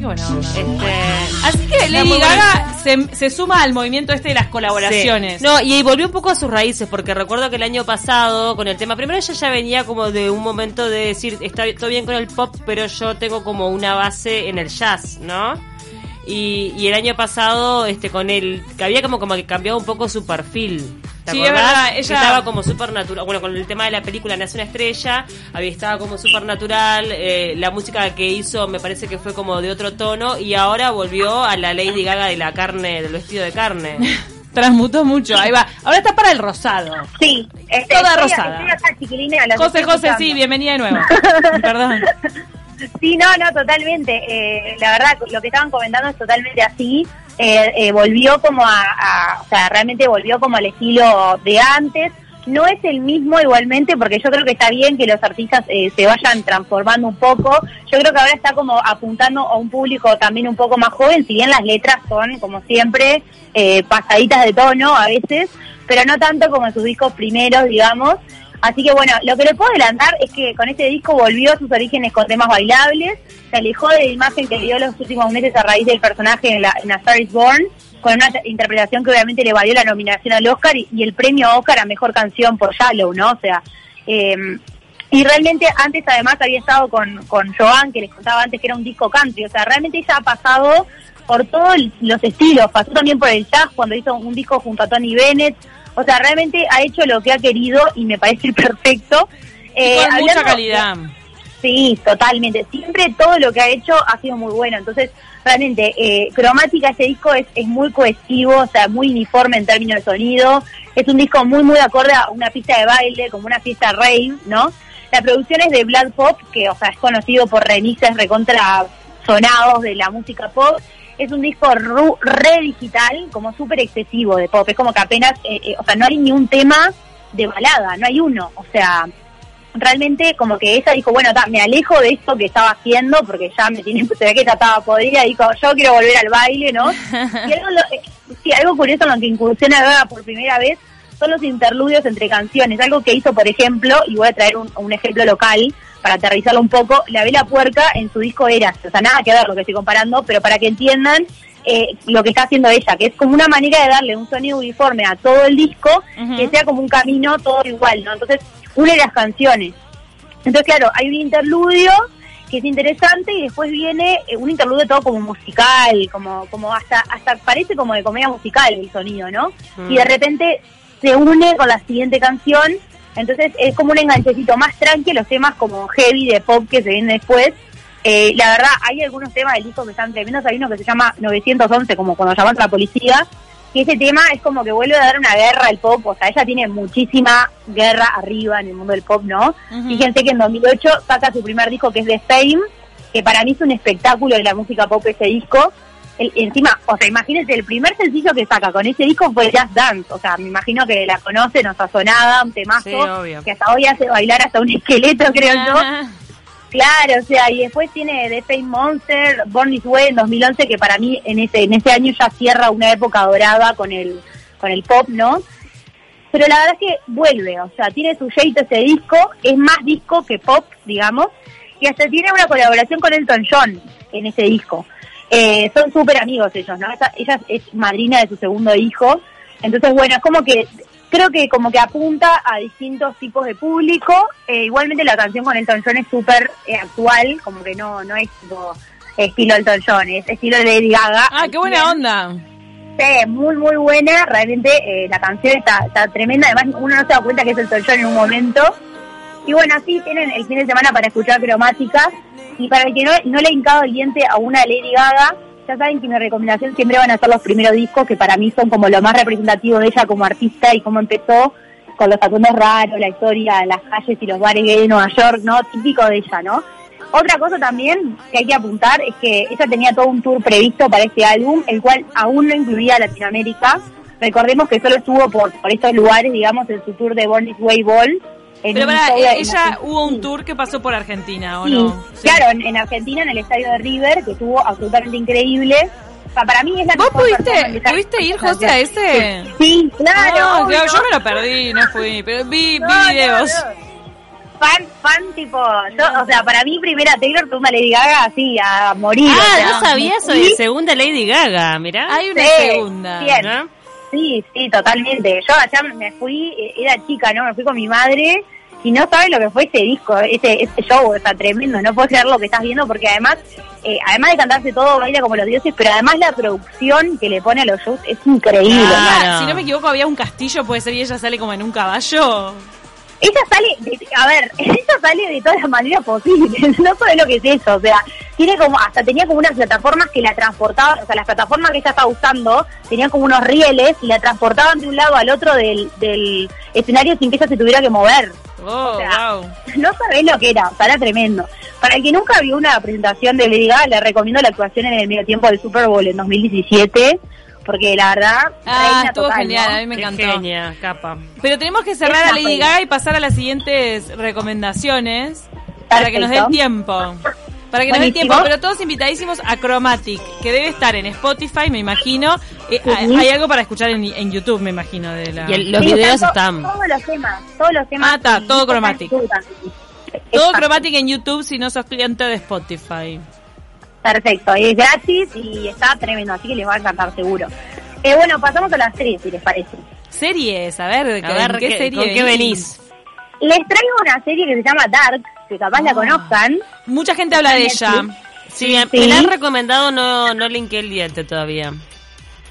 Qué bueno. Este, así que Lady Gaga se, se suma al movimiento este de las colaboraciones. Sí. No, y volvió un poco a sus raíces, porque recuerdo que el año pasado, con el tema, primero ella ya venía como de un momento de decir, está todo bien con el pop, pero yo tengo como una base en el jazz, ¿no? Y, y el año pasado, este, con él, que había como, como que cambiado un poco su perfil. ¿Te Sí, acordás? es verdad, ella- estaba como súper natural. Bueno, con el tema de la película Nace una estrella, había estaba como súper natural. eh, la música que hizo me parece que fue como de otro tono. Y ahora volvió a la Lady Gaga de la carne, del vestido de carne. Transmutó mucho. Ahí va. Ahora está para el rosado. Sí, este, Toda estoy- rosada. estoy acá, José, José, escuchando. sí, bienvenida de nuevo. Perdón. Sí, no, no, totalmente. Eh, la verdad, lo que estaban comentando es totalmente así. Eh, eh, volvió como a, o sea, realmente volvió como al estilo de antes. No es el mismo igualmente, porque yo creo que está bien que los artistas eh, se vayan transformando un poco. Yo creo que ahora está como apuntando a un público también un poco más joven, si bien las letras son, como siempre, eh, pasaditas de tono a veces, pero no tanto como en sus discos primeros, digamos. Así que bueno, lo que le puedo adelantar es que con este disco volvió a sus orígenes con temas bailables, se alejó de la imagen que dio los últimos meses a raíz del personaje en, la, en A Star is Born, con una interpretación que obviamente le valió la nominación al Oscar y, y el premio Oscar a Mejor Canción por Shallow, ¿no? O sea, eh, y realmente antes además había estado con, con Joan, que les contaba antes que era un disco country, o sea, realmente ella ha pasado por todos los estilos, pasó también por el jazz cuando hizo un disco junto a Tony Bennett, o sea, realmente ha hecho lo que ha querido y me parece perfecto. Eh, con mucha calidad. Sí, totalmente. Siempre todo lo que ha hecho ha sido muy bueno. Entonces, realmente, eh, cromática, ese disco es, es muy cohesivo, o sea, muy uniforme en términos de sonido. Es un disco muy, muy acorde a una pista de baile, como una fiesta rave, ¿no? La producción es de Blood Pop, que, o sea, es conocido por remixes recontra sonados de la música pop. Es un disco re digital, como súper excesivo de pop. Es como que apenas, eh, eh, o sea, no hay ni un tema de balada, no hay uno. O sea, realmente como que ella dijo, bueno, ta, me alejo de esto que estaba haciendo porque ya me tiene, se ve que ya estaba podrida, dijo, yo quiero volver al baile, ¿no? Y algo, lo- eh, sí, algo curioso en lo que incursiona Gaga por primera vez son los interludios entre canciones, algo que hizo, por ejemplo, y voy a traer un, un ejemplo local para aterrizarlo un poco, La Vela Puerca en su disco Eras, o sea, nada que ver lo que estoy comparando, pero para que entiendan eh, lo que está haciendo ella, que es como una manera de darle un sonido uniforme a todo el disco, que sea como un camino todo igual, ¿no? Entonces, une las canciones. Entonces, claro, hay un interludio que es interesante y después viene eh, un interludio todo como musical, como como hasta hasta parece como de comedia musical el sonido, ¿no? Mm. Y de repente se une con la siguiente canción, entonces es como un enganchecito más tranquilo, los temas como heavy de pop que se vienen después. Eh, la verdad, hay algunos temas del disco que están tremendos, hay uno que se llama 911, como cuando llaman a la policía, que ese tema es como que vuelve a dar una guerra al pop, o sea, ella tiene muchísima guerra arriba en el mundo del pop, ¿no? Ujú. Fíjense que en 2008 saca su primer disco que es The Fame, que para mí es un espectáculo de la música pop ese disco. El- encima, o sea, imagínense, el primer sencillo que saca con ese disco fue Just Dance, o sea, me imagino que la conoce, no está sonada, un temazo, Sí, que hasta hoy hace bailar hasta un esqueleto, creo yo. Ajá. Claro, o sea, y después tiene The Fame Monster, Born This Way en 2011, que para mí en ese en ese año ya cierra una época dorada con el con el pop, ¿no? Pero la verdad es que vuelve, o sea, tiene su jeito ese disco, es más disco que pop, digamos, y hasta tiene una colaboración con Elton John en ese disco. Eh, son súper amigos ellos, ¿no? Ella, ella es madrina de su segundo hijo, entonces bueno, es como que creo que como que apunta a distintos tipos de público. Eh, igualmente la canción con Elton John es súper eh, actual, como que no no es tipo estilo Elton John, es estilo Lady Gaga. Ah, qué buena onda. Sí, muy muy buena, realmente eh, la canción está, está tremenda, además uno no se da cuenta que es Elton John en un momento. Y bueno, así tienen el fin de semana para escuchar cromática. Y para el que no, no le ha hincado el diente a una Lady Gaga, ya saben que mi recomendación siempre van a ser los primeros discos, que para mí son como lo más representativo de ella como artista y cómo empezó con los atuendos raros, la historia, las calles y los bares de Nueva York, ¿no? Típico de ella, ¿no? Otra cosa también que hay que apuntar es que ella tenía todo un tour previsto para este álbum, el cual aún no incluía Latinoamérica. Recordemos que solo estuvo por, por estos lugares, digamos, en su tour de Born This Way Ball. En Pero para, ella hubo un tour que pasó por Argentina, ¿o Sí, no? Sí. claro, en, en Argentina, en el estadio de River, que estuvo absolutamente increíble. O sea, para mí es la ¿Vos mejor pudiste, pudiste ir, José, a ese? Sí, claro. Ah, claro, yo me lo perdí, no fui, pero vi, vi No, videos. no. fan, fan, tipo, yo, o sea, para mí primera Taylor fue una Lady Gaga así, a morir. Ah, o sea, no sabía eso de segunda Lady Gaga, mirá. Hay una Sí, segunda. bien. ¿No? Sí, sí, totalmente. Yo allá me fui, eh, era chica, ¿no? Me fui con mi madre y no sabes lo que fue ese disco, ese, ese show, está tremendo. No puedo creer lo que estás viendo porque además, eh, además de cantarse todo, baila como los dioses, pero además la producción que le pone a los shows es increíble. Ah, Claro. si no me equivoco, había un castillo, puede ser, y ella sale como en un caballo. Ella sale, de- a ver, ella sale de todas las maneras posibles, no sabes lo que es eso, o sea, tiene como, hasta tenía como unas plataformas que la transportaban, o sea, las plataformas que ella estaba usando tenían como unos rieles y la transportaban de un lado al otro del, del escenario sin que ella se tuviera que mover. Oh, O sea, wow. No sabés lo que era, o sea, era tremendo. Para el que nunca vio una presentación de Lady Gaga, le recomiendo la actuación en el medio tiempo del Super Bowl en 2017, porque la verdad, Ah, estuvo total, genial, ¿no? a mí me Qué encantó. genia, capa. Pero tenemos que cerrar a Lady. Gaga y pasar a las siguientes recomendaciones para que nos dé tiempo. Para que nos dé tiempo, pero todos invitadísimos a Chromatic, que debe estar en Spotify, me imagino. Eh, Sí. hay- Hay algo para escuchar en, en YouTube, me imagino. De la... Y el- los Sí, videos están. Todos los temas, todos los temas. Ah, está, todo Chromatic. en YouTube también. Todo. Chromatic en YouTube si no sos cliente de Spotify. Perfecto, y es gratis y está tremendo, así que les va a encantar seguro. Eh, bueno, pasamos a las series, si les parece. Series, a ver, A ver, ¿en qué, ¿qué- serie ¿con qué venís? Les traigo una serie que se llama Dark, que capaz la Ah. conozcan. Mucha gente habla de ella. Sí, me la han recomendado, no, no linké el diente todavía.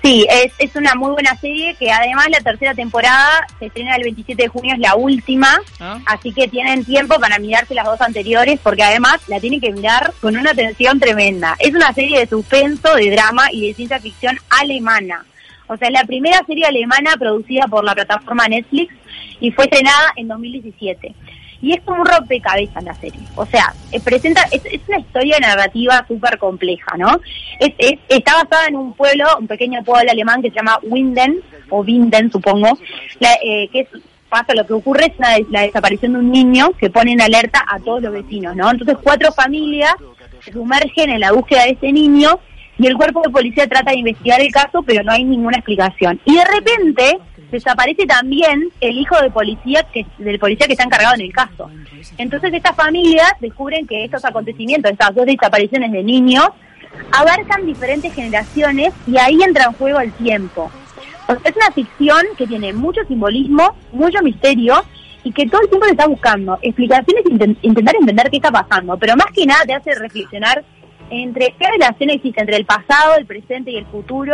Sí, es, es una muy buena serie que además la tercera temporada se estrena el 27 de junio, es la última, Ah. así que tienen tiempo para mirarse las dos anteriores porque además la tienen que mirar con una atención tremenda. Es una serie de suspenso, de drama y de ciencia ficción alemana. O sea, es la primera serie alemana producida por la plataforma Netflix y fue estrenada en 2017. Y es un rompecabezas la serie. O sea, eh, presenta, es, es una historia narrativa súper compleja, ¿no? Es, es- está basada en un pueblo, un pequeño pueblo alemán que se llama Winden, o Winden supongo, la- eh, que pasa lo que ocurre es la desaparición de un niño que pone en alerta a todos los vecinos, ¿no? Entonces cuatro familias se sumergen en la búsqueda de ese niño y el cuerpo de policía trata de investigar el caso, pero no hay ninguna explicación. Y de repente desaparece también el hijo de policía que del policía que está encargado en el caso. Entonces estas familias descubren que estos acontecimientos, estas dos desapariciones de niños, abarcan diferentes generaciones y ahí entra en juego el tiempo. Es una ficción que tiene mucho simbolismo, mucho misterio y que todo el tiempo te está buscando explicaciones e inten- intentar entender qué está pasando, pero más que nada te hace reflexionar entre qué relación existe entre el pasado, el presente y el futuro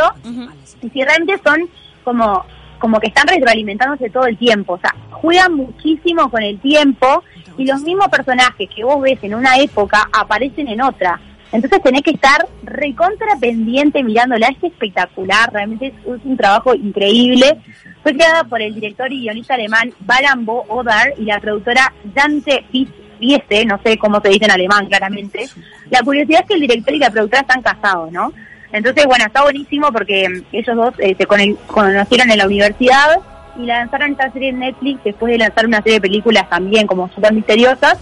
y si realmente son como como que están retroalimentándose todo el tiempo, o sea, juegan muchísimo con el tiempo y los mismos personajes que vos ves en una época aparecen en otra. Entonces tenés que estar recontra pendiente mirándola, es espectacular, realmente es, un trabajo increíble. Fue creada por el director y guionista alemán Baran Bo Odar y la productora Dante Fiese, no sé cómo se dice en alemán claramente. La curiosidad es que el director y la productora están casados, ¿no? Entonces, bueno, está buenísimo porque mm, ellos dos eh, se con- conocieron en la universidad y lanzaron esta serie en Netflix después de lanzar una serie de películas también como súper misteriosas.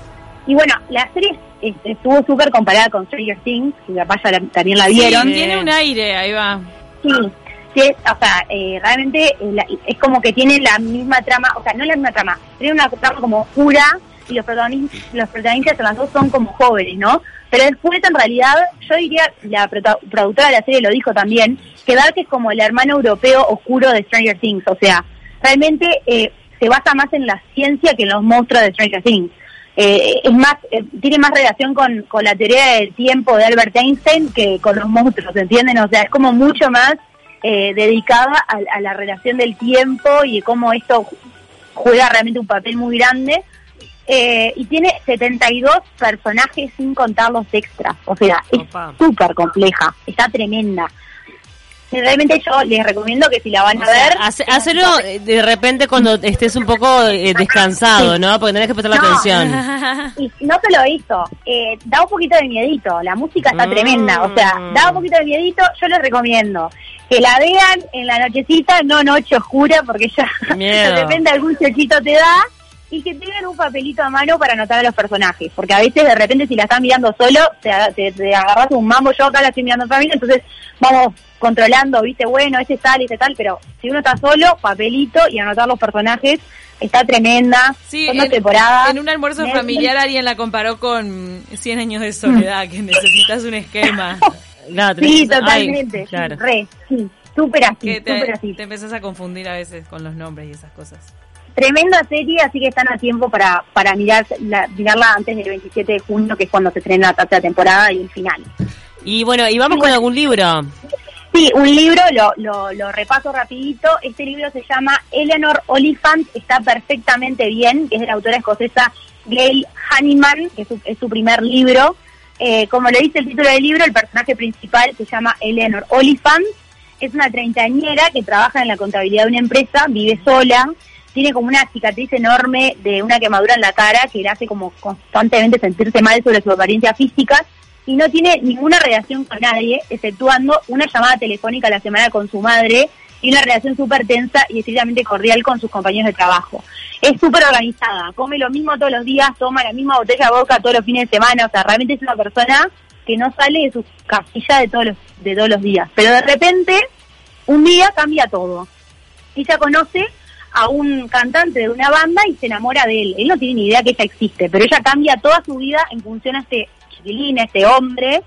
Y bueno, la serie estuvo súper comparada con Stranger Things, que capaz ya la- también la vieron. Sí, tiene un aire, ahí va. Sí, sí, o sea, eh, realmente eh, es como que tiene la misma trama, o sea, no la misma trama, tiene una trama como oscura y los protagonistas, los protagonistas de las dos son como jóvenes, ¿no? Pero después, en realidad, yo diría, la productora de la serie lo dijo también, que Dark es como el hermano europeo oscuro de Stranger Things, o sea, realmente eh, se basa más en la ciencia que en los monstruos de Stranger Things. Eh, es más, eh, tiene más relación con, con la teoría del tiempo de Albert Einstein que con los monstruos, ¿entienden? O sea, es como mucho más eh, dedicada a, a la relación del tiempo y de cómo esto juega realmente un papel muy grande. Eh, y tiene 72 personajes sin contar los extras. O sea, es súper compleja, está tremenda. Realmente yo les recomiendo que si la van a ver... Hace- Hacelo eh, de repente cuando estés un poco eh, descansado, ¿no? Porque tenés que prestar la atención. Y no se lo hizo. Eh, da un poquito de miedito. La música está Mm. tremenda. O sea, da un poquito de miedito. Yo les recomiendo que la vean en la nochecita, no noche oscura, porque ya de repente algún chochito te da. Y que tengan un papelito a mano para anotar a los personajes. Porque a veces, de repente, si la están mirando solo, te, te, te agarras un mambo. Yo acá la estoy mirando en familia, entonces vamos controlando, viste, bueno, este tal, este tal. Pero si uno está solo, papelito y anotar los personajes está tremenda. Sí, Son en, temporadas. en un almuerzo familiar alguien la comparó con 100 años de soledad, que necesitas un esquema. Tenés Sí, ay, totalmente. sí, claro. re, sí, súper así. te empezás a confundir a veces con los nombres y esas cosas. Tremenda serie, así que están a tiempo para, para mirar, la- mirarla antes del 27 de junio, que es cuando se estrena la tercera temporada y el final. Y bueno, y vamos con algún libro. Sí, un libro, lo, lo, lo repaso rapidito. Este libro se llama Eleanor Oliphant, está perfectamente bien, que es de la autora escocesa Gail Honeyman, que es su, es su primer libro. Eh, como le dice el título del libro, el personaje principal se llama Eleanor Oliphant. Es una treintañera que trabaja en la contabilidad de una empresa, vive sola, tiene como una cicatriz enorme de una quemadura en la cara que le hace como constantemente sentirse mal sobre su apariencia física y no tiene ninguna relación con nadie, exceptuando una llamada telefónica a la semana con su madre y una relación súper tensa y estrictamente cordial con sus compañeros de trabajo. Es súper organizada, come lo mismo todos los días, toma la misma botella de vodka todos los fines de semana, o sea, realmente es una persona que no sale de su casilla de todos los, de todos los días. Pero de repente, un día cambia todo. Ella conoce a un cantante de una banda y se enamora de él. Él no tiene ni idea que ella existe, pero ella cambia toda su vida en función a este chiquilín, a este hombre,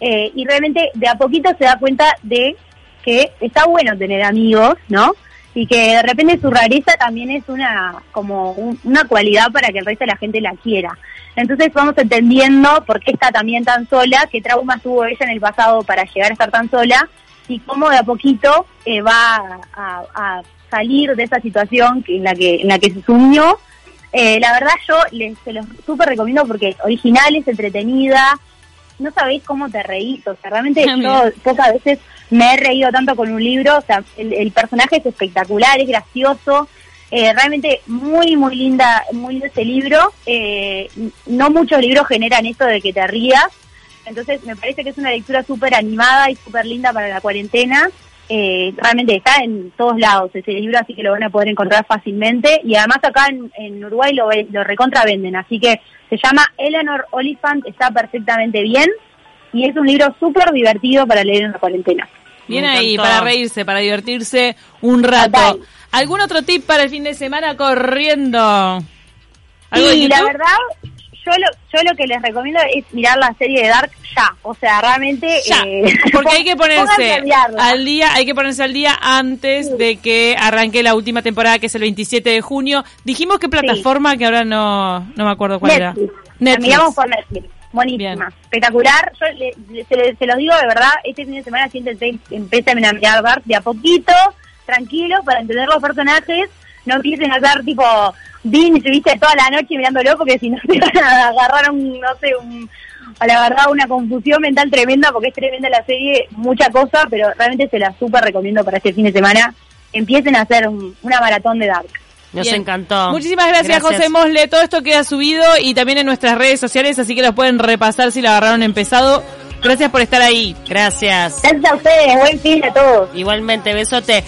eh, y realmente de a poquito se da cuenta de que está bueno tener amigos, ¿no? Y que de repente su rareza también es una como un- una cualidad para que el resto de la gente la quiera. Entonces vamos entendiendo por qué está también tan sola, qué traumas tuvo ella en el pasado para llegar a estar tan sola y cómo de a poquito eh, va a, a salir de esa situación en la que en la que se sumió. Eh, la verdad yo les se los súper recomiendo porque es original, es entretenida, no sabéis cómo te reís, o sea, realmente Ah, yo pocas veces me he reído tanto con un libro, o sea, el, el personaje es espectacular, es gracioso, eh, realmente muy, muy linda, muy lindo este libro, eh, no muchos libros generan esto de que te rías, entonces me parece que es una lectura súper animada y súper linda para la cuarentena, eh, realmente está en todos lados ese libro, así que lo van a poder encontrar fácilmente. Y además acá en, en Uruguay lo, ve- lo recontravenden, así que se llama Eleanor Oliphant, está perfectamente bien. Y es un libro súper divertido para leer en la cuarentena. Bien ahí, para reírse, para divertirse un rato. Total. ¿Algún otro tip para el fin de semana corriendo? ¿Algo de Y la verdad, yo lo, yo lo que les recomiendo es mirar la serie de Dark ya. O sea, realmente... Ya, eh, porque hay que ponerse al día, hay que ponerse al día antes de que arranque la última temporada que es el 27 de junio. Dijimos qué plataforma que ahora no, no me acuerdo cuál Netflix. era. La miramos por Netflix. Buenísima. Bien. Espectacular. Yo le- le- se, se los digo de verdad, este fin de semana siéntense, empiecen a mirar Dark de a poquito, tranquilos, para entender los personajes. No empiecen a hacer tipo binge, viste, toda la noche mirándolo, porque si no te van a agarrar un, no sé, un, a la verdad, una confusión mental tremenda, porque es tremenda la serie, mucha cosa, pero realmente se la súper recomiendo para este fin de semana. Empiecen a hacer un- una maratón de Dark. Nos Bien. encantó. Muchísimas gracias, José Mosle. Todo esto queda subido y también en nuestras redes sociales, así que los pueden repasar si lo agarraron empezado. Gracias por estar ahí. Gracias. Gracias a ustedes, buen fin a todos. Igualmente, besote.